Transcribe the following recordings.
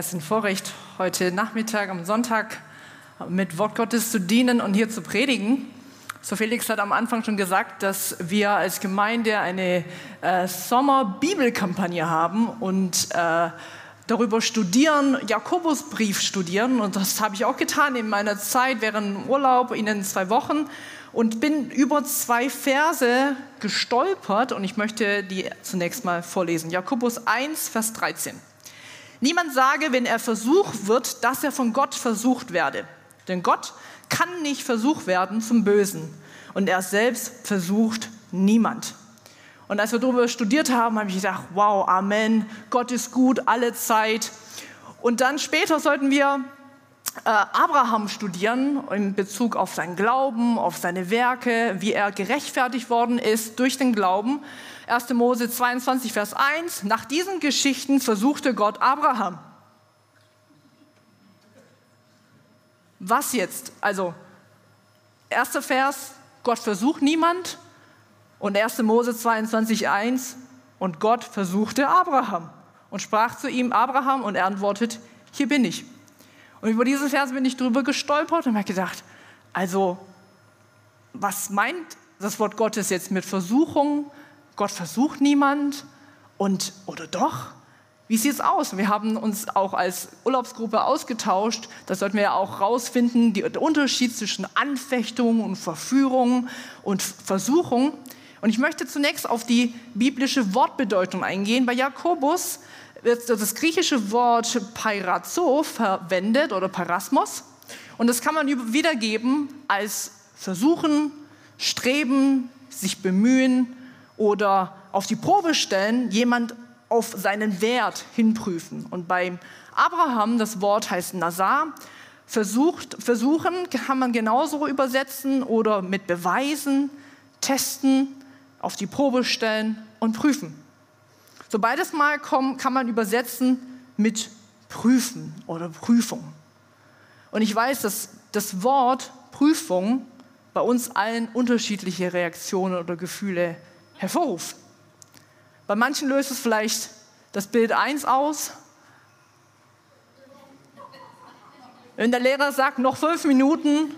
es ist ein Vorrecht, heute Nachmittag am Sonntag mit Wort Gottes zu dienen und hier zu predigen. So Felix hat am Anfang schon gesagt, dass wir als Gemeinde eine äh, Sommer-Bibelkampagne haben und äh, darüber studieren, Jakobusbrief studieren. Und das habe ich auch getan in meiner Zeit während Urlaub, in den zwei Wochen. Und bin über zwei Verse gestolpert und ich möchte die zunächst mal vorlesen. Jakobus 1, Vers 13. Niemand sage, wenn er versucht wird, dass er von Gott versucht werde. Denn Gott kann nicht versucht werden zum Bösen. Und er selbst versucht niemand. Und als wir darüber studiert haben, habe ich gedacht, wow, Amen, Gott ist gut, alle Zeit. Und dann später sollten wir äh, Abraham studieren in Bezug auf seinen Glauben, auf seine Werke, wie er gerechtfertigt worden ist durch den Glauben. 1. Mose 22, Vers 1. Nach diesen Geschichten versuchte Gott Abraham. Was jetzt? Also, erster Vers, Gott versucht niemand. Und 1. Mose 22, 1. Und Gott versuchte Abraham und sprach zu ihm, Abraham, und er antwortet, hier bin ich. Und über diesen Vers bin ich drüber gestolpert und habe gedacht, also, was meint das Wort Gottes jetzt mit Versuchung? Gott versucht niemand und oder doch? Wie sieht es aus? Wir haben uns auch als Urlaubsgruppe ausgetauscht. Da sollten wir ja auch rausfinden, der Unterschied zwischen Anfechtung und Verführung und Versuchung. Und ich möchte zunächst auf die biblische Wortbedeutung eingehen. Bei Jakobus wird das griechische Wort Pairazo verwendet oder Parasmos. Und das kann man wiedergeben als versuchen, streben, sich bemühen, oder auf die Probe stellen, jemand auf seinen Wert hinprüfen. Und beim Abraham, das Wort heißt Nazar, versucht, versuchen kann man genauso übersetzen oder mit Beweisen, testen, auf die Probe stellen und prüfen. So beides Mal kann man übersetzen mit prüfen oder Prüfung. Und ich weiß, dass das Wort Prüfung bei uns allen unterschiedliche Reaktionen oder Gefühle hervorruft. Bei manchen löst es vielleicht das Bild 1 aus. Wenn der Lehrer sagt, noch fünf Minuten,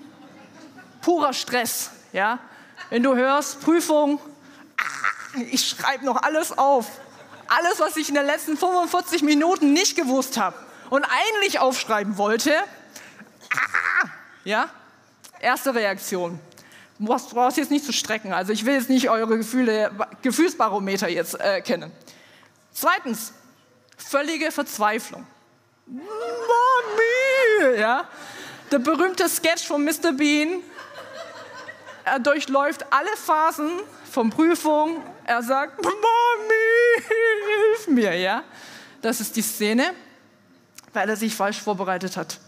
purer Stress. Ja? Wenn du hörst, Prüfung, ah, ich schreibe noch alles auf. Alles, was ich in den letzten 45 Minuten nicht gewusst habe und eigentlich aufschreiben wollte. Ah, ja? Erste Reaktion brauchst, jetzt nicht zu strecken. Also ich will jetzt nicht eure Gefühle, Gefühlsbarometer jetzt äh, kennen. Zweitens, völlige Verzweiflung. Mami, ja. Der berühmte Sketch von Mr. Bean. Er durchläuft alle Phasen von Prüfung. Er sagt, Mami, hilf mir, ja. Das ist die Szene, weil er sich falsch vorbereitet hat.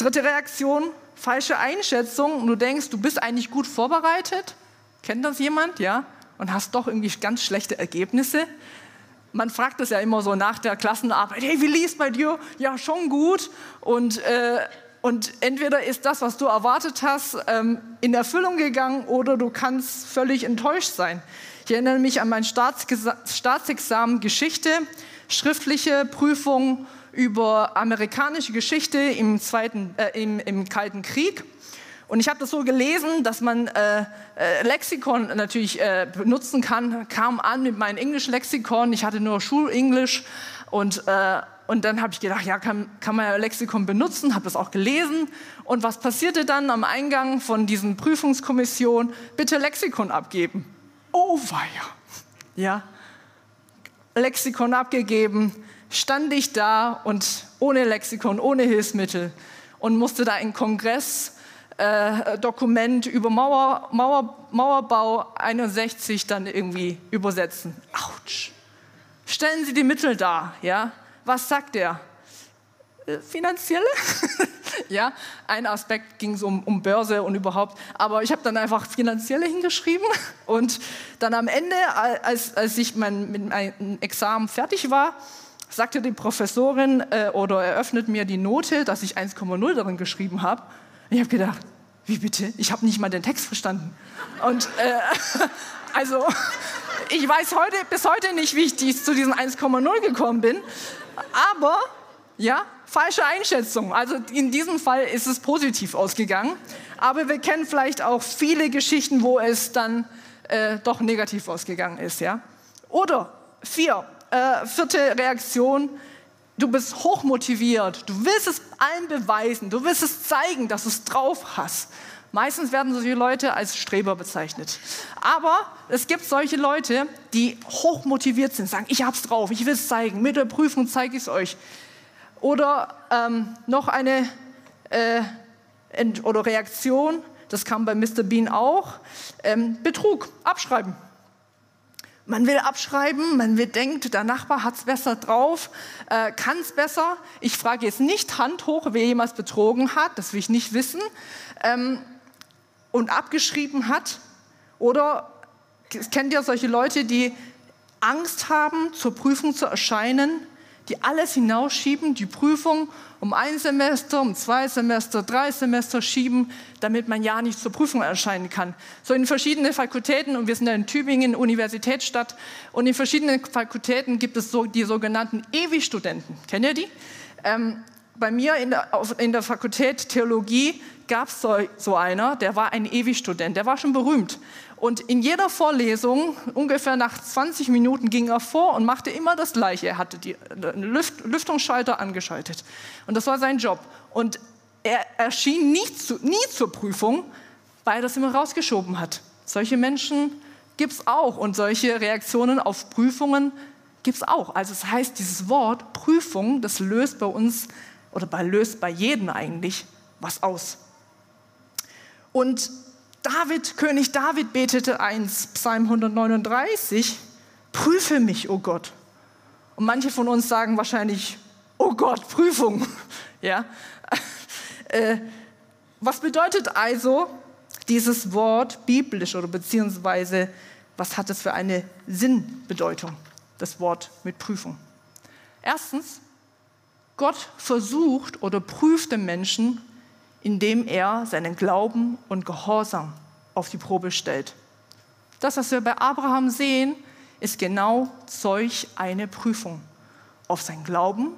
Dritte Reaktion, falsche Einschätzung du denkst, du bist eigentlich gut vorbereitet. Kennt das jemand? Ja? Und hast doch irgendwie ganz schlechte Ergebnisse. Man fragt das ja immer so nach der Klassenarbeit, hey, wie liest bei dir? Ja, schon gut. Und, äh, und entweder ist das, was du erwartet hast, ähm, in Erfüllung gegangen oder du kannst völlig enttäuscht sein. Ich erinnere mich an mein Staatsexamen Geschichte, schriftliche Prüfung über amerikanische Geschichte im, Zweiten, äh, im, im Kalten Krieg. Und ich habe das so gelesen, dass man äh, äh, Lexikon natürlich äh, benutzen kann. Kam an mit meinem Englisch-Lexikon. Ich hatte nur Schulenglisch. Und, äh, und dann habe ich gedacht, ja, kann, kann man ja Lexikon benutzen. Habe das auch gelesen. Und was passierte dann am Eingang von diesen Prüfungskommission? Bitte Lexikon abgeben. Oh weia. Ja. Lexikon abgegeben stand ich da und ohne Lexikon, ohne Hilfsmittel und musste da ein Kongressdokument äh, über Mauer, Mauer, Mauerbau 61 dann irgendwie übersetzen. Autsch. Stellen Sie die Mittel dar, ja? Was sagt er? Äh, finanzielle? ja, ein Aspekt ging es um, um Börse und überhaupt, aber ich habe dann einfach finanzielle hingeschrieben und dann am Ende, als, als ich mein, mit meinem Examen fertig war, sagte die Professorin äh, oder eröffnet mir die Note, dass ich 1,0 darin geschrieben habe. Ich habe gedacht, wie bitte? Ich habe nicht mal den Text verstanden. Und äh, also ich weiß heute, bis heute nicht, wie ich dies, zu diesen 1,0 gekommen bin. Aber, ja, falsche Einschätzung. Also in diesem Fall ist es positiv ausgegangen. Aber wir kennen vielleicht auch viele Geschichten, wo es dann äh, doch negativ ausgegangen ist. Ja? Oder vier, äh, vierte Reaktion, du bist hochmotiviert, du willst es allen beweisen, du willst es zeigen, dass du es drauf hast. Meistens werden solche Leute als Streber bezeichnet. Aber es gibt solche Leute, die hochmotiviert sind, sagen, ich hab's drauf, ich will es zeigen, mit der Prüfung zeige ich es euch. Oder ähm, noch eine äh, oder Reaktion, das kam bei Mr. Bean auch, ähm, Betrug, abschreiben. Man will abschreiben, man will denkt, der Nachbar hat es besser drauf, äh, kann es besser. Ich frage jetzt nicht Hand hoch, wer jemals betrogen hat, das will ich nicht wissen. Ähm, und abgeschrieben hat. Oder kennt ihr solche Leute, die Angst haben, zur Prüfung zu erscheinen, die alles hinausschieben, die Prüfung um ein Semester, um zwei Semester, drei Semester schieben, damit man ja nicht zur Prüfung erscheinen kann. So in verschiedenen Fakultäten, und wir sind ja in Tübingen, Universitätsstadt, und in verschiedenen Fakultäten gibt es so die sogenannten Ewigstudenten. Kennt ihr die? Ähm, bei mir in der, in der Fakultät Theologie gab es so, so einer, der war ein Ewigstudent, der war schon berühmt. Und in jeder Vorlesung, ungefähr nach 20 Minuten, ging er vor und machte immer das Gleiche. Er hatte die Lüft, Lüftungsschalter angeschaltet. Und das war sein Job. Und er erschien nie, zu, nie zur Prüfung, weil er das immer rausgeschoben hat. Solche Menschen gibt es auch. Und solche Reaktionen auf Prüfungen gibt es auch. Also das heißt, dieses Wort Prüfung, das löst bei uns oder bei, löst bei jedem eigentlich was aus. Und David, König David betete eins, Psalm 139, prüfe mich, o oh Gott. Und manche von uns sagen wahrscheinlich, oh Gott, Prüfung. Ja? Äh, was bedeutet also dieses Wort biblisch oder beziehungsweise was hat es für eine Sinnbedeutung, das Wort mit Prüfung? Erstens, Gott versucht oder prüft den Menschen indem er seinen Glauben und Gehorsam auf die Probe stellt. Das, was wir bei Abraham sehen, ist genau solch eine Prüfung auf sein Glauben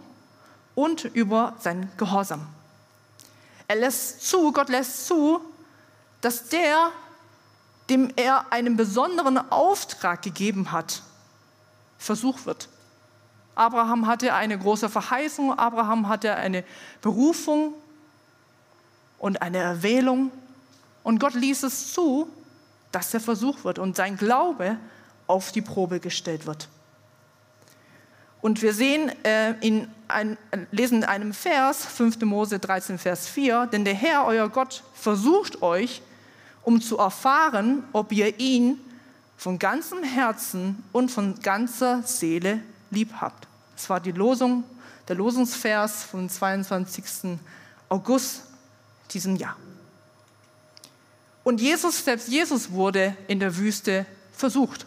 und über sein Gehorsam. Er lässt zu, Gott lässt zu, dass der, dem er einen besonderen Auftrag gegeben hat, versucht wird. Abraham hatte eine große Verheißung, Abraham hatte eine Berufung, und eine Erwählung. Und Gott ließ es zu, dass er versucht wird und sein Glaube auf die Probe gestellt wird. Und wir sehen äh, in ein, lesen in einem Vers, 5. Mose 13, Vers 4, denn der Herr, euer Gott, versucht euch, um zu erfahren, ob ihr ihn von ganzem Herzen und von ganzer Seele lieb habt. Das war die Losung, der Losungsvers vom 22. August diesem Jahr. Und Jesus, selbst Jesus wurde in der Wüste versucht.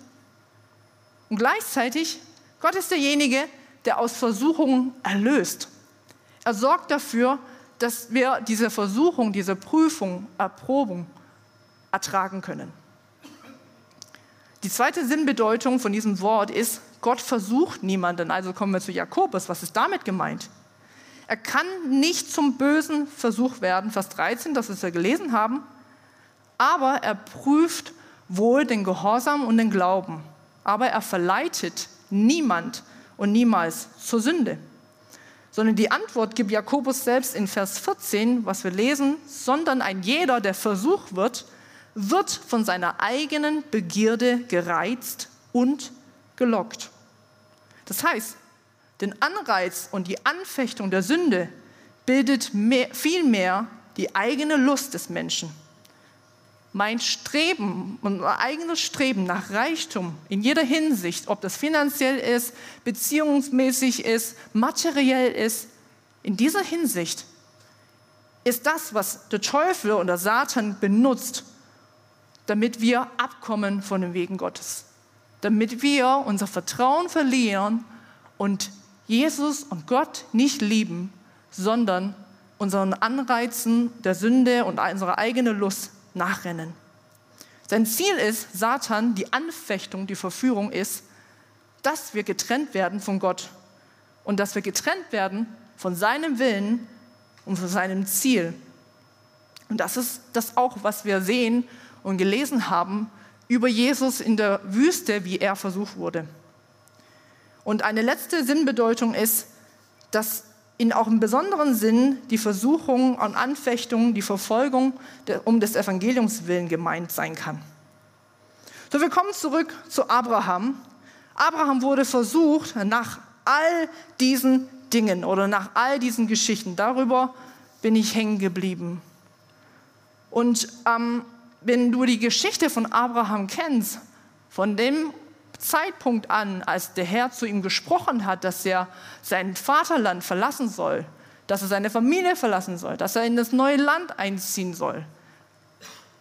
Und gleichzeitig, Gott ist derjenige, der aus Versuchungen erlöst. Er sorgt dafür, dass wir diese Versuchung, diese Prüfung, Erprobung ertragen können. Die zweite Sinnbedeutung von diesem Wort ist, Gott versucht niemanden. Also kommen wir zu Jakobus. Was ist damit gemeint? Er kann nicht zum Bösen versucht werden, Vers 13, das wir gelesen haben, aber er prüft wohl den Gehorsam und den Glauben, aber er verleitet niemand und niemals zur Sünde. Sondern die Antwort gibt Jakobus selbst in Vers 14, was wir lesen, sondern ein jeder, der versucht wird, wird von seiner eigenen Begierde gereizt und gelockt. Das heißt, den Anreiz und die Anfechtung der Sünde bildet mehr, vielmehr die eigene Lust des Menschen. Mein Streben und mein eigenes Streben nach Reichtum in jeder Hinsicht, ob das finanziell ist, beziehungsmäßig ist, materiell ist, in dieser Hinsicht ist das, was der Teufel oder Satan benutzt, damit wir abkommen von den Wegen Gottes, damit wir unser Vertrauen verlieren und Jesus und Gott nicht lieben, sondern unseren Anreizen der Sünde und unserer eigenen Lust nachrennen. Sein Ziel ist, Satan, die Anfechtung, die Verführung ist, dass wir getrennt werden von Gott und dass wir getrennt werden von seinem Willen und von seinem Ziel. Und das ist das auch, was wir sehen und gelesen haben über Jesus in der Wüste, wie er versucht wurde. Und eine letzte Sinnbedeutung ist, dass in auch im besonderen Sinn die Versuchung und Anfechtung, die Verfolgung um des Evangeliums willen gemeint sein kann. So, wir kommen zurück zu Abraham. Abraham wurde versucht nach all diesen Dingen oder nach all diesen Geschichten. Darüber bin ich hängen geblieben. Und ähm, wenn du die Geschichte von Abraham kennst, von dem Zeitpunkt an, als der Herr zu ihm gesprochen hat, dass er sein Vaterland verlassen soll, dass er seine Familie verlassen soll, dass er in das neue Land einziehen soll.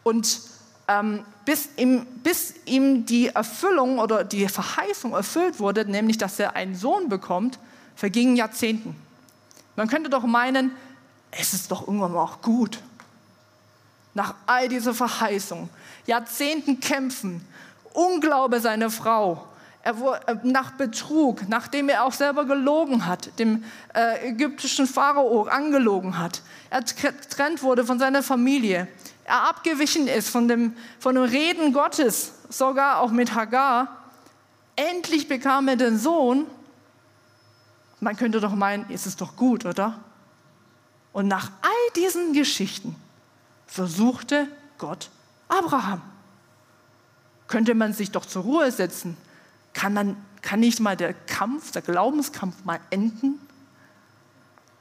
Und ähm, bis, ihm, bis ihm die Erfüllung oder die Verheißung erfüllt wurde, nämlich dass er einen Sohn bekommt, vergingen Jahrzehnten. Man könnte doch meinen, es ist doch irgendwann mal auch gut. Nach all dieser Verheißung, Jahrzehnten kämpfen, Unglaube seiner Frau, er wurde, äh, nach Betrug, nachdem er auch selber gelogen hat, dem äh, ägyptischen Pharao angelogen hat, er getrennt wurde von seiner Familie, er abgewichen ist von dem, von dem Reden Gottes, sogar auch mit Hagar, endlich bekam er den Sohn. Man könnte doch meinen, ist es doch gut, oder? Und nach all diesen Geschichten versuchte Gott Abraham. Könnte man sich doch zur Ruhe setzen? Kann, man, kann nicht mal der Kampf, der Glaubenskampf mal enden?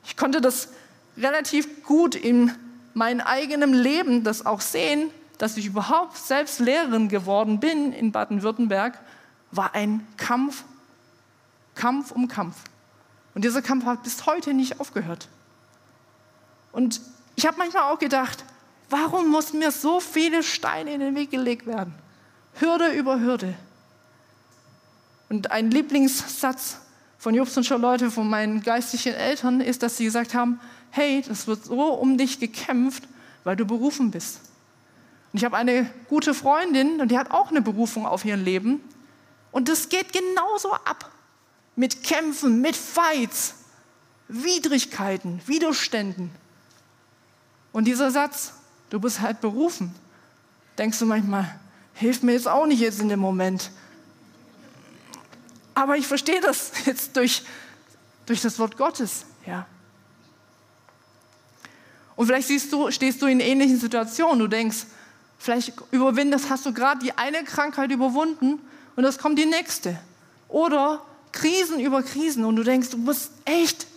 Ich konnte das relativ gut in meinem eigenen Leben das auch sehen, dass ich überhaupt selbst Lehrerin geworden bin in Baden-Württemberg, war ein Kampf, Kampf um Kampf. Und dieser Kampf hat bis heute nicht aufgehört. Und ich habe manchmal auch gedacht, warum muss mir so viele Steine in den Weg gelegt werden? Hürde über Hürde. Und ein Lieblingssatz von Jobs und Charlotte, von meinen geistlichen Eltern, ist, dass sie gesagt haben, hey, das wird so um dich gekämpft, weil du berufen bist. Und ich habe eine gute Freundin und die hat auch eine Berufung auf ihr Leben. Und das geht genauso ab. Mit Kämpfen, mit Fights, Widrigkeiten, Widerständen. Und dieser Satz, du bist halt berufen, denkst du manchmal, hilft mir jetzt auch nicht jetzt in dem Moment. Aber ich verstehe das jetzt durch, durch das Wort Gottes. Ja. Und vielleicht siehst du, stehst du in ähnlichen Situationen. Du denkst, vielleicht überwindest, hast du gerade die eine Krankheit überwunden und es kommt die nächste. Oder Krisen über Krisen und du denkst, du bist echt,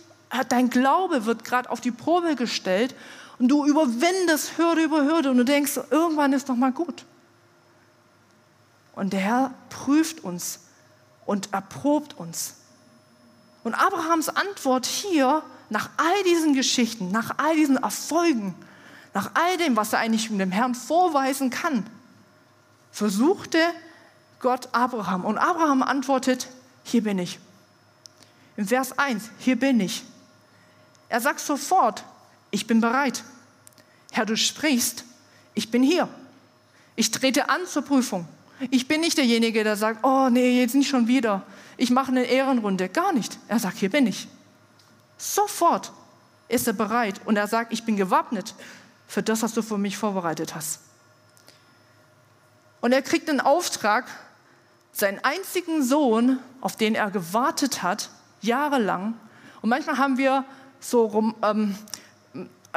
dein Glaube wird gerade auf die Probe gestellt und du überwindest Hürde über Hürde und du denkst, irgendwann ist doch mal gut. Und der Herr prüft uns und erprobt uns. Und Abrahams Antwort hier, nach all diesen Geschichten, nach all diesen Erfolgen, nach all dem, was er eigentlich dem Herrn vorweisen kann, versuchte Gott Abraham. Und Abraham antwortet, hier bin ich. Im Vers 1, hier bin ich. Er sagt sofort, ich bin bereit. Herr, du sprichst, ich bin hier. Ich trete an zur Prüfung. Ich bin nicht derjenige, der sagt, oh nee, jetzt nicht schon wieder. Ich mache eine Ehrenrunde. Gar nicht. Er sagt, hier bin ich. Sofort ist er bereit und er sagt, ich bin gewappnet für das, was du für mich vorbereitet hast. Und er kriegt einen Auftrag, seinen einzigen Sohn, auf den er gewartet hat, jahrelang. Und manchmal haben wir so ähm,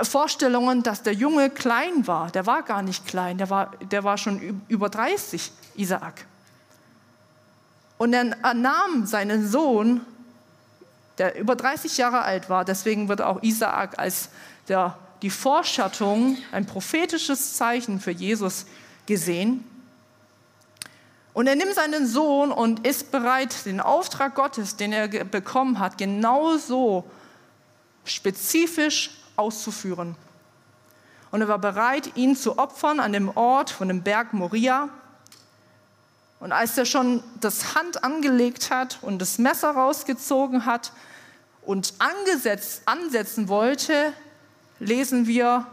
Vorstellungen, dass der Junge klein war. Der war gar nicht klein, der war, der war schon über 30, Isaak. Und er nahm seinen Sohn, der über 30 Jahre alt war, deswegen wird auch Isaak als der, die Vorschattung, ein prophetisches Zeichen für Jesus gesehen. Und er nimmt seinen Sohn und ist bereit, den Auftrag Gottes, den er bekommen hat, genauso spezifisch auszuführen. Und er war bereit, ihn zu opfern an dem Ort von dem Berg Moria. Und als er schon das Hand angelegt hat und das Messer rausgezogen hat und angesetzt, ansetzen wollte, lesen wir,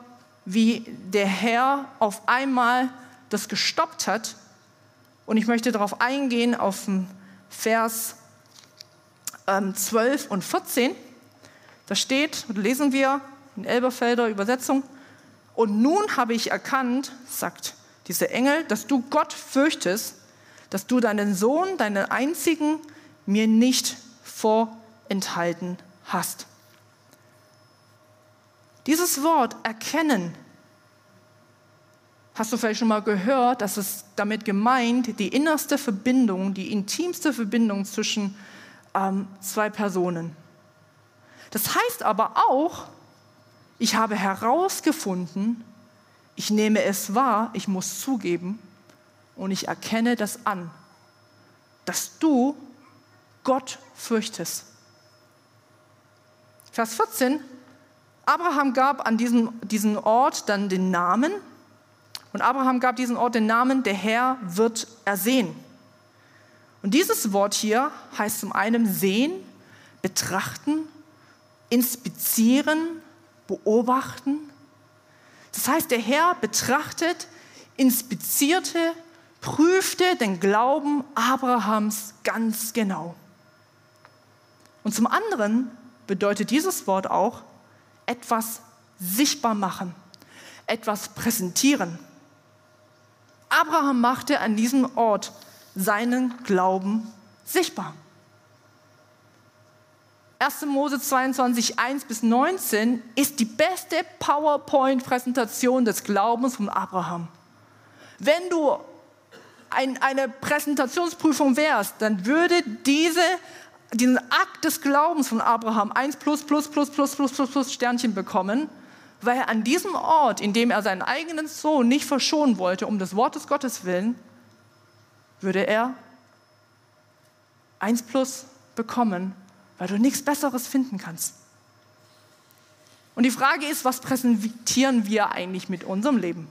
wie der Herr auf einmal das gestoppt hat. Und ich möchte darauf eingehen, auf den Vers ähm, 12 und 14. Da steht, lesen wir in Elberfelder Übersetzung, und nun habe ich erkannt, sagt dieser Engel, dass du Gott fürchtest, dass du deinen Sohn, deinen einzigen, mir nicht vorenthalten hast. Dieses Wort erkennen, hast du vielleicht schon mal gehört, dass es damit gemeint, die innerste Verbindung, die intimste Verbindung zwischen ähm, zwei Personen. Das heißt aber auch, ich habe herausgefunden, ich nehme es wahr, ich muss zugeben und ich erkenne das an, dass du Gott fürchtest. Vers 14, Abraham gab an diesem diesen Ort dann den Namen und Abraham gab diesen Ort den Namen, der Herr wird ersehen. Und dieses Wort hier heißt zum einen sehen, betrachten, inspizieren, beobachten. Das heißt, der Herr betrachtet, inspizierte, prüfte den Glauben Abrahams ganz genau. Und zum anderen bedeutet dieses Wort auch etwas sichtbar machen, etwas präsentieren. Abraham machte an diesem Ort seinen Glauben sichtbar. 1. Mose 22, 1 bis 19 ist die beste PowerPoint-Präsentation des Glaubens von Abraham. Wenn du ein, eine Präsentationsprüfung wärst, dann würde diese, diesen Akt des Glaubens von Abraham 1 plus plus plus plus plus plus plus Sternchen bekommen, weil er an diesem Ort, in dem er seinen eigenen Sohn nicht verschonen wollte, um des Wortes Gottes willen, würde er 1 plus bekommen weil du nichts Besseres finden kannst. Und die Frage ist, was präsentieren wir eigentlich mit unserem Leben?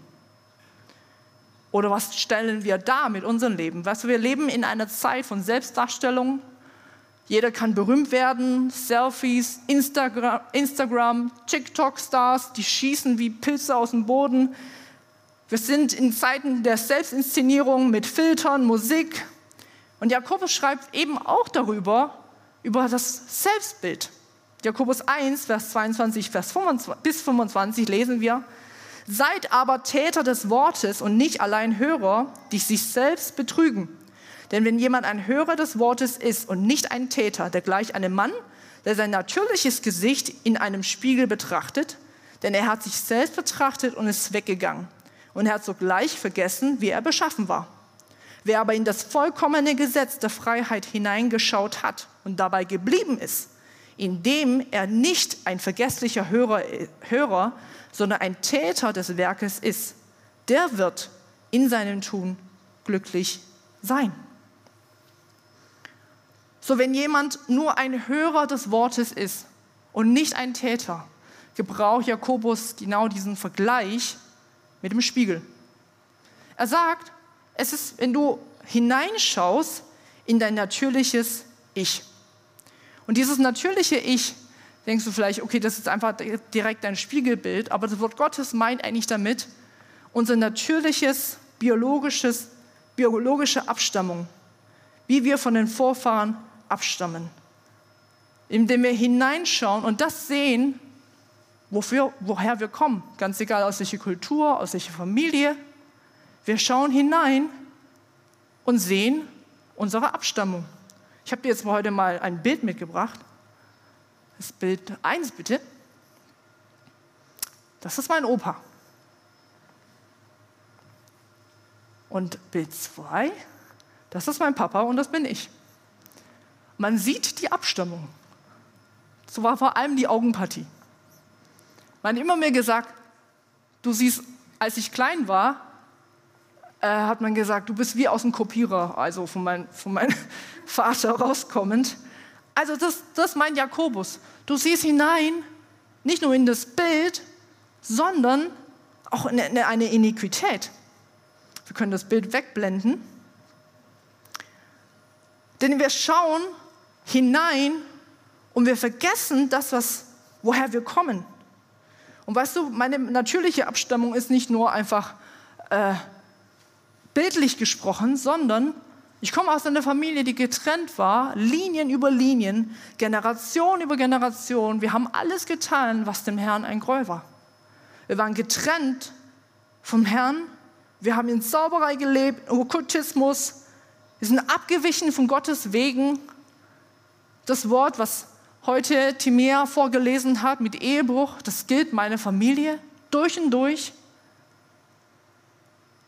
Oder was stellen wir dar mit unserem Leben? Weißt du, wir leben in einer Zeit von Selbstdarstellung. Jeder kann berühmt werden, Selfies, Instagram, Instagram TikTok-Stars, die schießen wie Pilze aus dem Boden. Wir sind in Zeiten der Selbstinszenierung mit Filtern, Musik. Und Jakobus schreibt eben auch darüber, über das Selbstbild. Jakobus 1, Vers 22 Vers 25, bis 25 lesen wir, Seid aber Täter des Wortes und nicht allein Hörer, die sich selbst betrügen. Denn wenn jemand ein Hörer des Wortes ist und nicht ein Täter, der gleich einem Mann, der sein natürliches Gesicht in einem Spiegel betrachtet, denn er hat sich selbst betrachtet und ist weggegangen. Und er hat sogleich vergessen, wie er beschaffen war. Wer aber in das vollkommene Gesetz der Freiheit hineingeschaut hat und dabei geblieben ist, indem er nicht ein vergesslicher Hörer, Hörer, sondern ein Täter des Werkes ist, der wird in seinem Tun glücklich sein. So wenn jemand nur ein Hörer des Wortes ist und nicht ein Täter, gebraucht Jakobus genau diesen Vergleich mit dem Spiegel. Er sagt, es ist, wenn du hineinschaust in dein natürliches Ich. Und dieses natürliche Ich, denkst du vielleicht, okay, das ist einfach direkt dein Spiegelbild, aber das Wort Gottes meint eigentlich damit unser natürliches, biologisches, biologische Abstammung, wie wir von den Vorfahren abstammen. Indem wir hineinschauen und das sehen, wofür, woher wir kommen, ganz egal aus welcher Kultur, aus welcher Familie, wir schauen hinein und sehen unsere Abstammung. Ich habe dir jetzt heute mal ein Bild mitgebracht. Das Bild 1 bitte. Das ist mein Opa. Und Bild 2, das ist mein Papa und das bin ich. Man sieht die Abstammung. So war vor allem die Augenpartie. Man hat immer mir gesagt, du siehst, als ich klein war, äh, hat man gesagt, du bist wie aus dem Kopierer, also von, mein, von meinem Vater rauskommend. Also das, das meint Jakobus. Du siehst hinein, nicht nur in das Bild, sondern auch in eine Iniquität. Wir können das Bild wegblenden. Denn wir schauen hinein und wir vergessen das, was, woher wir kommen. Und weißt du, meine natürliche Abstammung ist nicht nur einfach äh, bildlich gesprochen, sondern Ich komme aus einer Familie, die getrennt war, Linien über Linien, Generation über Generation. Wir haben alles getan, was dem Herrn ein Gräuel war. Wir waren getrennt vom Herrn. Wir haben in Zauberei gelebt, Okkultismus. Wir sind abgewichen von Gottes Wegen. Das Wort, was heute Timea vorgelesen hat mit Ehebruch, das gilt meine Familie durch und durch.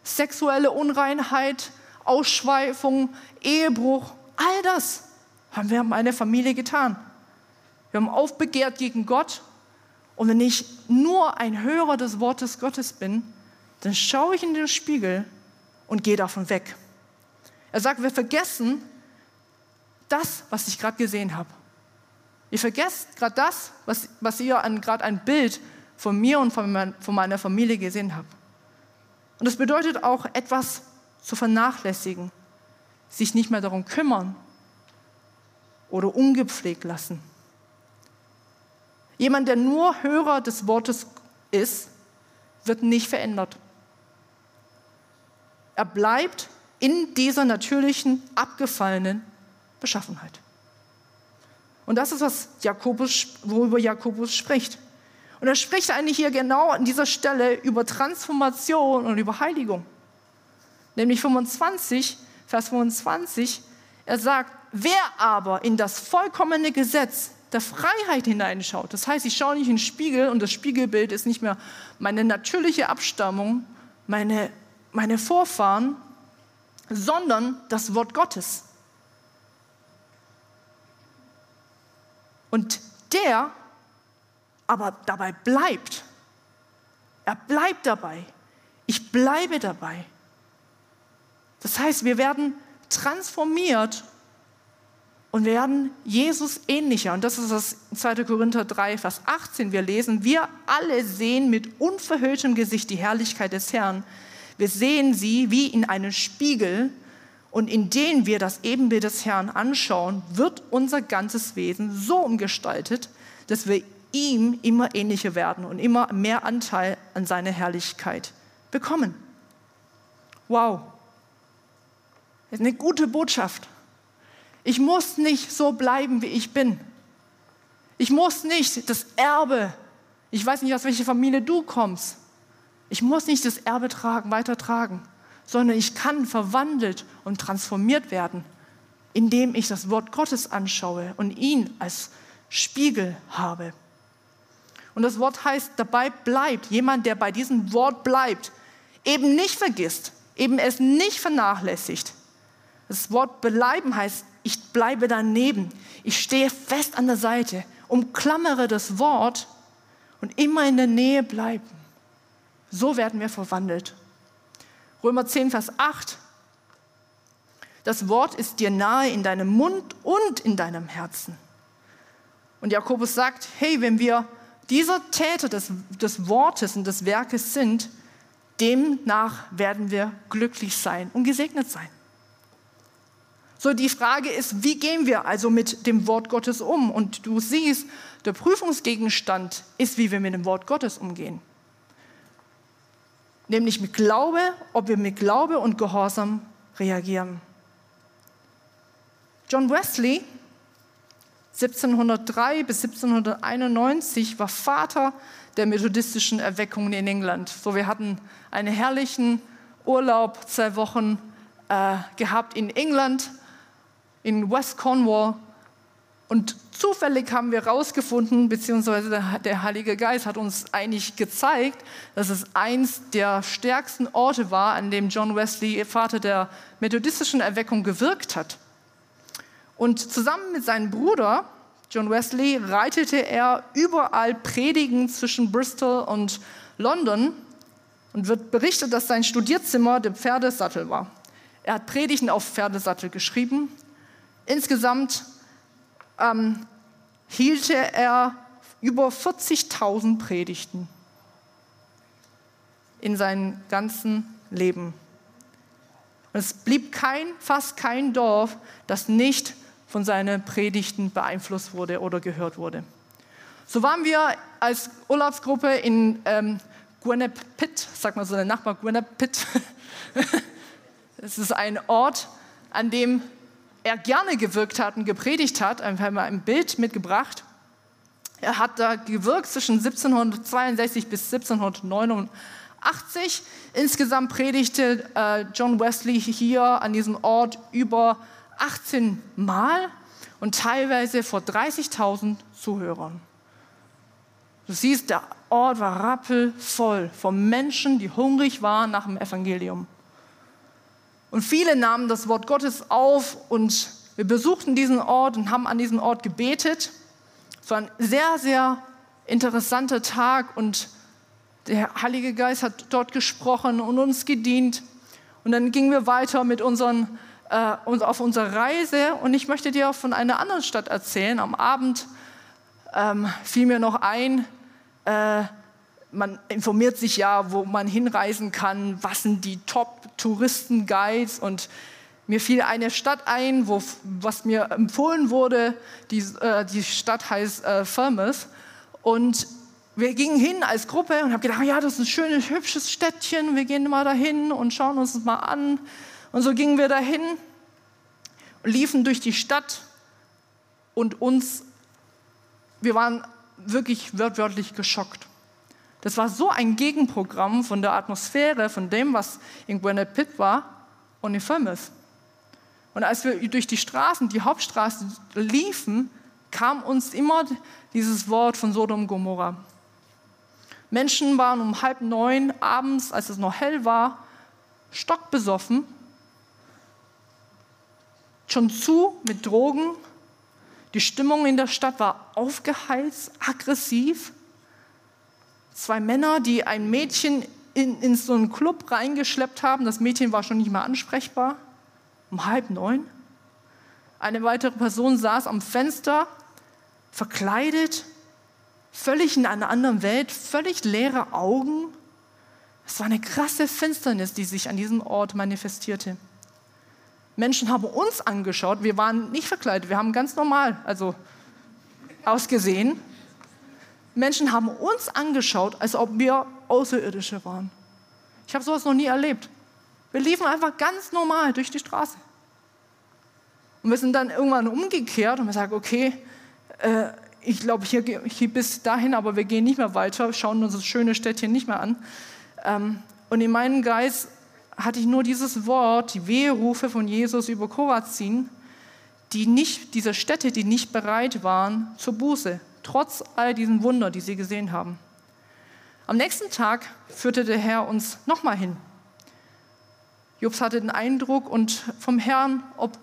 Sexuelle Unreinheit, Ausschweifung, Ehebruch, all das haben wir meine Familie getan. Wir haben aufbegehrt gegen Gott. Und wenn ich nur ein Hörer des Wortes Gottes bin, dann schaue ich in den Spiegel und gehe davon weg. Er sagt, wir vergessen das, was ich gerade gesehen habe. Ihr vergesst gerade das, was, was ihr gerade ein Bild von mir und von, mein, von meiner Familie gesehen habt. Und das bedeutet auch etwas zu vernachlässigen, sich nicht mehr darum kümmern oder ungepflegt lassen. Jemand, der nur Hörer des Wortes ist, wird nicht verändert. Er bleibt in dieser natürlichen, abgefallenen Beschaffenheit. Und das ist, was Jakobus, worüber Jakobus spricht. Und er spricht eigentlich hier genau an dieser Stelle über Transformation und über Heiligung. Nämlich 25, Vers 25, er sagt, wer aber in das vollkommene Gesetz der Freiheit hineinschaut, das heißt, ich schaue nicht in den Spiegel und das Spiegelbild ist nicht mehr meine natürliche Abstammung, meine, meine Vorfahren, sondern das Wort Gottes. Und der aber dabei bleibt. Er bleibt dabei. Ich bleibe dabei. Das heißt, wir werden transformiert und werden Jesus ähnlicher. Und das ist das 2. Korinther 3, Vers 18. Wir lesen, wir alle sehen mit unverhülltem Gesicht die Herrlichkeit des Herrn. Wir sehen sie wie in einem Spiegel und indem wir das Ebenbild des Herrn anschauen, wird unser ganzes Wesen so umgestaltet, dass wir ihm immer ähnlicher werden und immer mehr Anteil an seiner Herrlichkeit bekommen. Wow, das ist eine gute Botschaft. Ich muss nicht so bleiben, wie ich bin. Ich muss nicht das Erbe, ich weiß nicht, aus welcher Familie du kommst, ich muss nicht das Erbe tragen, weitertragen, sondern ich kann verwandelt und transformiert werden, indem ich das Wort Gottes anschaue und ihn als Spiegel habe. Und das Wort heißt, dabei bleibt, jemand, der bei diesem Wort bleibt, eben nicht vergisst, eben es nicht vernachlässigt. Das Wort bleiben heißt, ich bleibe daneben, ich stehe fest an der Seite, umklammere das Wort und immer in der Nähe bleiben. So werden wir verwandelt. Römer 10, Vers 8. Das Wort ist dir nahe in deinem Mund und in deinem Herzen. Und Jakobus sagt, hey, wenn wir dieser Täter des, des Wortes und des Werkes sind, demnach werden wir glücklich sein und gesegnet sein. So, die Frage ist, wie gehen wir also mit dem Wort Gottes um? Und du siehst, der Prüfungsgegenstand ist, wie wir mit dem Wort Gottes umgehen. Nämlich mit Glaube, ob wir mit Glaube und Gehorsam reagieren. John Wesley 1703 bis 1791 war Vater der methodistischen Erweckungen in England. So, wir hatten einen herrlichen Urlaub, zwei Wochen äh, gehabt in England, in West Cornwall. Und zufällig haben wir herausgefunden, beziehungsweise der, der Heilige Geist hat uns eigentlich gezeigt, dass es eins der stärksten Orte war, an dem John Wesley, Vater der methodistischen Erweckung, gewirkt hat. Und zusammen mit seinem Bruder John Wesley reitete er überall Predigen zwischen Bristol und London und wird berichtet, dass sein Studierzimmer der Pferdesattel war. Er hat Predigten auf Pferdesattel geschrieben. Insgesamt ähm, hielt er über 40.000 Predigten in seinem ganzen Leben. Und es blieb kein, fast kein Dorf, das nicht von seinen Predigten beeinflusst wurde oder gehört wurde. So waren wir als Urlaubsgruppe in ähm, Gwenepit, sag mal so der Nachbar Gwenepit. Es ist ein Ort, an dem er gerne gewirkt hat und gepredigt hat. Wir haben ein Bild mitgebracht. Er hat da gewirkt zwischen 1762 bis 1789. Insgesamt predigte äh, John Wesley hier an diesem Ort über 18 Mal und teilweise vor 30.000 Zuhörern. Du siehst, der Ort war rappelvoll von Menschen, die hungrig waren nach dem Evangelium. Und viele nahmen das Wort Gottes auf und wir besuchten diesen Ort und haben an diesem Ort gebetet. Es war ein sehr, sehr interessanter Tag und der Heilige Geist hat dort gesprochen und uns gedient. Und dann gingen wir weiter mit unseren, äh, auf unserer Reise. Und ich möchte dir auch von einer anderen Stadt erzählen. Am Abend ähm, fiel mir noch ein, äh, man informiert sich ja, wo man hinreisen kann, was sind die Top-Touristen-Guides? Und mir fiel eine Stadt ein, wo, was mir empfohlen wurde, die, äh, die Stadt heißt äh, Firmes und wir gingen hin als Gruppe und haben gedacht, ja, das ist ein schönes, hübsches Städtchen, wir gehen mal dahin und schauen uns das mal an. Und so gingen wir dahin liefen durch die Stadt und uns, wir waren wirklich wörtlich geschockt. Das war so ein Gegenprogramm von der Atmosphäre, von dem, was in Gwinnett Pitt war und in Firmes. Und als wir durch die Straßen, die Hauptstraße liefen, kam uns immer dieses Wort von Sodom und Gomorra. Menschen waren um halb neun abends, als es noch hell war, stockbesoffen, schon zu mit Drogen. Die Stimmung in der Stadt war aufgeheizt, aggressiv zwei Männer, die ein Mädchen in, in so einen Club reingeschleppt haben. Das Mädchen war schon nicht mehr ansprechbar. Um halb neun. Eine weitere Person saß am Fenster, verkleidet, völlig in einer anderen Welt, völlig leere Augen. Es war eine krasse Finsternis, die sich an diesem Ort manifestierte. Menschen haben uns angeschaut, wir waren nicht verkleidet, wir haben ganz normal, also ausgesehen. Menschen haben uns angeschaut, als ob wir Außerirdische waren. Ich habe sowas noch nie erlebt. Wir liefen einfach ganz normal durch die Straße. Und wir sind dann irgendwann umgekehrt und wir sagen, okay, äh, ich glaube, hier, hier bis dahin, aber wir gehen nicht mehr weiter, schauen uns das schöne Städtchen nicht mehr an. Ähm, und in meinem Geist hatte ich nur dieses Wort, die Weherufe von Jesus über Korazin, die nicht, diese Städte, die nicht bereit waren zur Buße, trotz all diesen Wunder, die sie gesehen haben. Am nächsten Tag führte der Herr uns nochmal hin. Jobs hatte den Eindruck und vom Herrn, ob,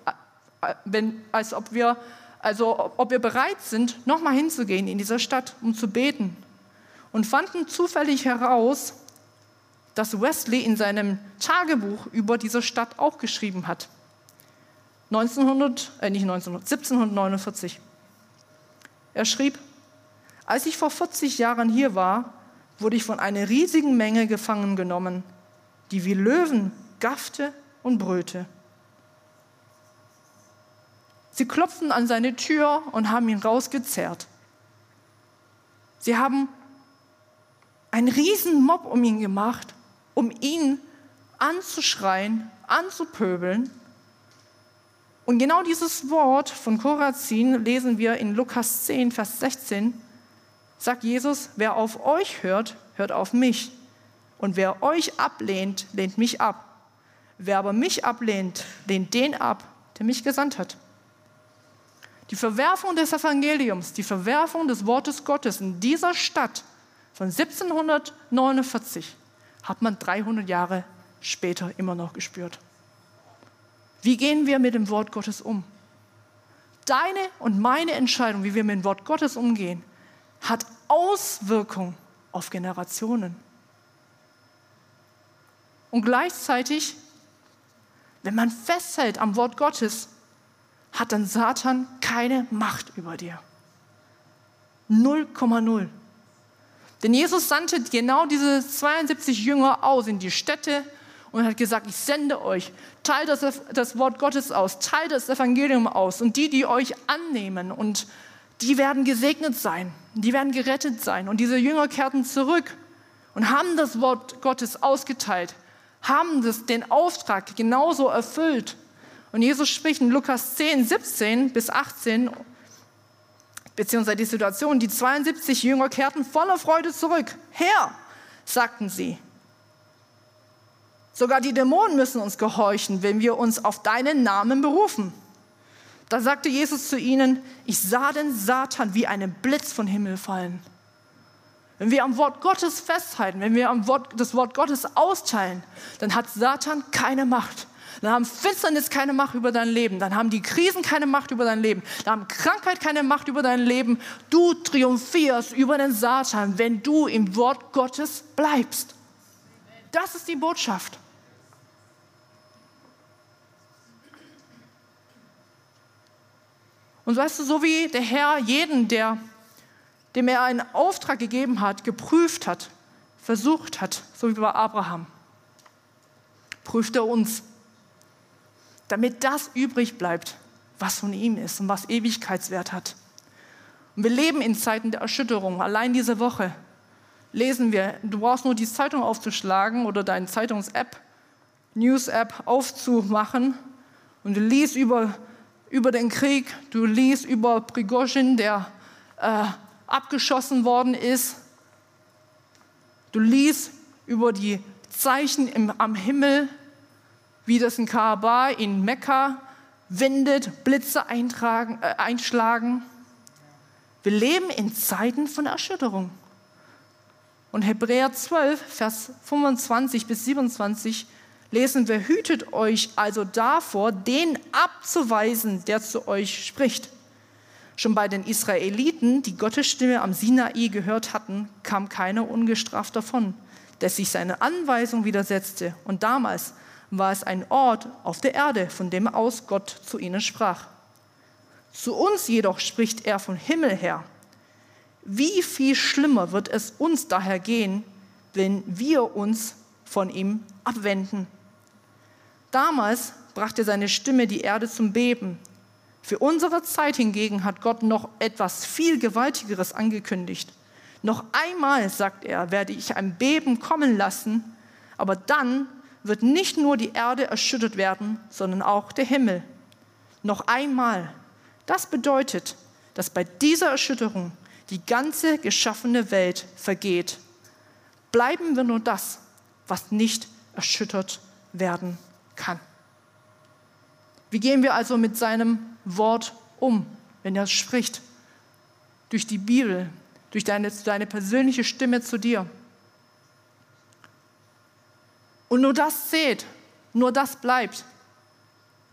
wenn, als ob wir, also ob wir bereit sind, nochmal hinzugehen in dieser Stadt, um zu beten. Und fanden zufällig heraus, dass Wesley in seinem Tagebuch über diese Stadt auch geschrieben hat. 1900, äh nicht 1900, 1749. Er schrieb, als ich vor 40 Jahren hier war, wurde ich von einer riesigen Menge gefangen genommen, die wie Löwen gaffte und brüllte. Sie klopften an seine Tür und haben ihn rausgezerrt. Sie haben einen riesen Mob um ihn gemacht, um ihn anzuschreien, anzupöbeln und genau dieses Wort von Korazin lesen wir in Lukas 10, Vers 16. Sagt Jesus, wer auf euch hört, hört auf mich. Und wer euch ablehnt, lehnt mich ab. Wer aber mich ablehnt, lehnt den ab, der mich gesandt hat. Die Verwerfung des Evangeliums, die Verwerfung des Wortes Gottes in dieser Stadt von 1749 hat man 300 Jahre später immer noch gespürt. Wie gehen wir mit dem Wort Gottes um? Deine und meine Entscheidung, wie wir mit dem Wort Gottes umgehen, hat Auswirkungen auf Generationen. Und gleichzeitig, wenn man festhält am Wort Gottes, hat dann Satan keine Macht über dir. 0,0. Denn Jesus sandte genau diese 72 Jünger aus in die Städte und hat gesagt, ich sende euch, teilt das, das Wort Gottes aus, teilt das Evangelium aus und die, die euch annehmen und die werden gesegnet sein, die werden gerettet sein. Und diese Jünger kehrten zurück und haben das Wort Gottes ausgeteilt, haben das, den Auftrag genauso erfüllt. Und Jesus spricht in Lukas 10, 17 bis 18, beziehungsweise die Situation, die 72 Jünger kehrten voller Freude zurück. Herr, sagten sie, sogar die Dämonen müssen uns gehorchen, wenn wir uns auf deinen Namen berufen. Da sagte Jesus zu ihnen, ich sah den Satan wie einen Blitz von Himmel fallen. Wenn wir am Wort Gottes festhalten, wenn wir am Wort, das Wort Gottes austeilen, dann hat Satan keine Macht. Dann haben Finsternis keine Macht über dein Leben. Dann haben die Krisen keine Macht über dein Leben. Dann haben Krankheit keine Macht über dein Leben. Du triumphierst über den Satan, wenn du im Wort Gottes bleibst. Das ist die Botschaft. Und weißt du, so wie der Herr jeden, der, dem er einen Auftrag gegeben hat, geprüft hat, versucht hat, so wie bei Abraham, prüft er uns, damit das übrig bleibt, was von ihm ist und was Ewigkeitswert hat. Und wir leben in Zeiten der Erschütterung. Allein diese Woche lesen wir, du brauchst nur die Zeitung aufzuschlagen oder deine Zeitungs-App, News-App aufzumachen und du liest über über den Krieg, du liest über Prigozhin, der äh, abgeschossen worden ist. Du liest über die Zeichen im, am Himmel, wie das in Kaaba, in Mekka windet, Blitze eintragen, äh, einschlagen. Wir leben in Zeiten von Erschütterung. Und Hebräer 12, Vers 25 bis 27 lesen wir, hütet euch also davor, den abzuweisen, der zu euch spricht. Schon bei den Israeliten, die Gottes Stimme am Sinai gehört hatten, kam keiner ungestraft davon, der sich seine Anweisung widersetzte. Und damals war es ein Ort auf der Erde, von dem aus Gott zu ihnen sprach. Zu uns jedoch spricht er vom Himmel her. Wie viel schlimmer wird es uns daher gehen, wenn wir uns von ihm abwenden? Damals brachte seine Stimme die Erde zum Beben. Für unsere Zeit hingegen hat Gott noch etwas viel Gewaltigeres angekündigt. Noch einmal, sagt er, werde ich ein Beben kommen lassen, aber dann wird nicht nur die Erde erschüttert werden, sondern auch der Himmel. Noch einmal. Das bedeutet, dass bei dieser Erschütterung die ganze geschaffene Welt vergeht. Bleiben wir nur das, was nicht erschüttert werden kann. Wie gehen wir also mit seinem Wort um, wenn er spricht? Durch die Bibel, durch deine, deine persönliche Stimme zu dir. Und nur das zählt, nur das bleibt.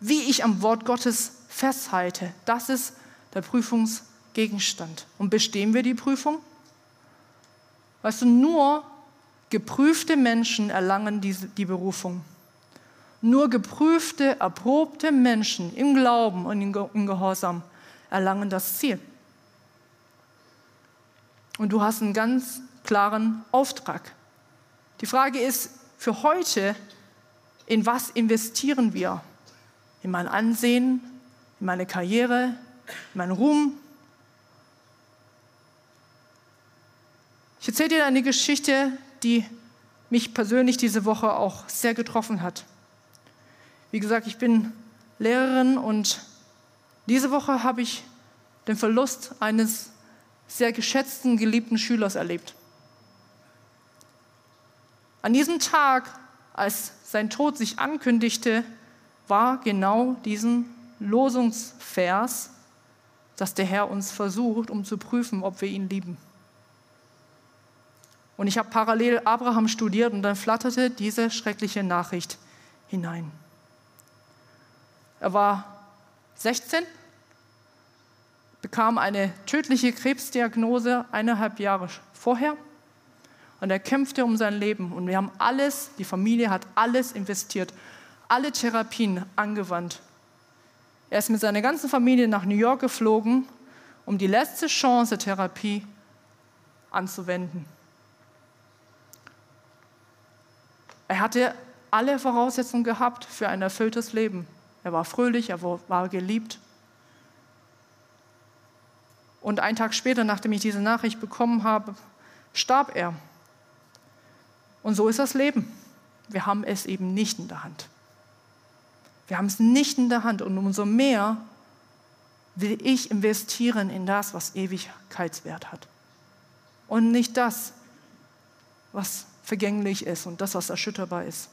Wie ich am Wort Gottes festhalte, das ist der Prüfungsgegenstand. Und bestehen wir die Prüfung? Weißt du, nur geprüfte Menschen erlangen diese, die Berufung. Nur geprüfte, erprobte Menschen im Glauben und im Gehorsam erlangen das Ziel. Und du hast einen ganz klaren Auftrag. Die Frage ist für heute, in was investieren wir? In mein Ansehen, in meine Karriere, in meinen Ruhm? Ich erzähle dir eine Geschichte, die mich persönlich diese Woche auch sehr getroffen hat. Wie gesagt, ich bin Lehrerin und diese Woche habe ich den Verlust eines sehr geschätzten, geliebten Schülers erlebt. An diesem Tag, als sein Tod sich ankündigte, war genau diesen Losungsvers, dass der Herr uns versucht, um zu prüfen, ob wir ihn lieben. Und ich habe parallel Abraham studiert und dann flatterte diese schreckliche Nachricht hinein. Er war 16, bekam eine tödliche Krebsdiagnose eineinhalb Jahre vorher und er kämpfte um sein Leben. Und wir haben alles, die Familie hat alles investiert, alle Therapien angewandt. Er ist mit seiner ganzen Familie nach New York geflogen, um die letzte Chance Therapie anzuwenden. Er hatte alle Voraussetzungen gehabt für ein erfülltes Leben. Er war fröhlich, er war geliebt. Und einen Tag später, nachdem ich diese Nachricht bekommen habe, starb er. Und so ist das Leben. Wir haben es eben nicht in der Hand. Wir haben es nicht in der Hand und umso mehr will ich investieren in das, was Ewigkeitswert hat. Und nicht das, was vergänglich ist und das, was erschütterbar ist.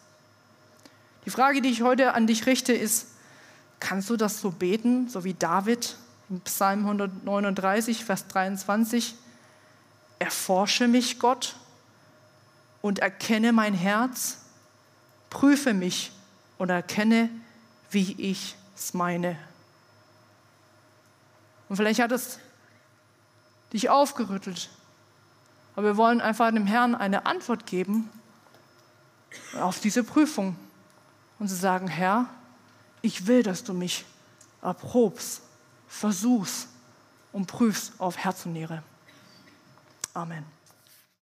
Die Frage, die ich heute an dich richte, ist, kannst du das so beten, so wie David im Psalm 139, Vers 23? Erforsche mich, Gott, und erkenne mein Herz, prüfe mich und erkenne, wie ich es meine. Und vielleicht hat es dich aufgerüttelt. Aber wir wollen einfach dem Herrn eine Antwort geben auf diese Prüfung. Und zu sagen, Herr, ich will, dass du mich erprobst, versuchst und prüfst auf Herz und Niere. Amen.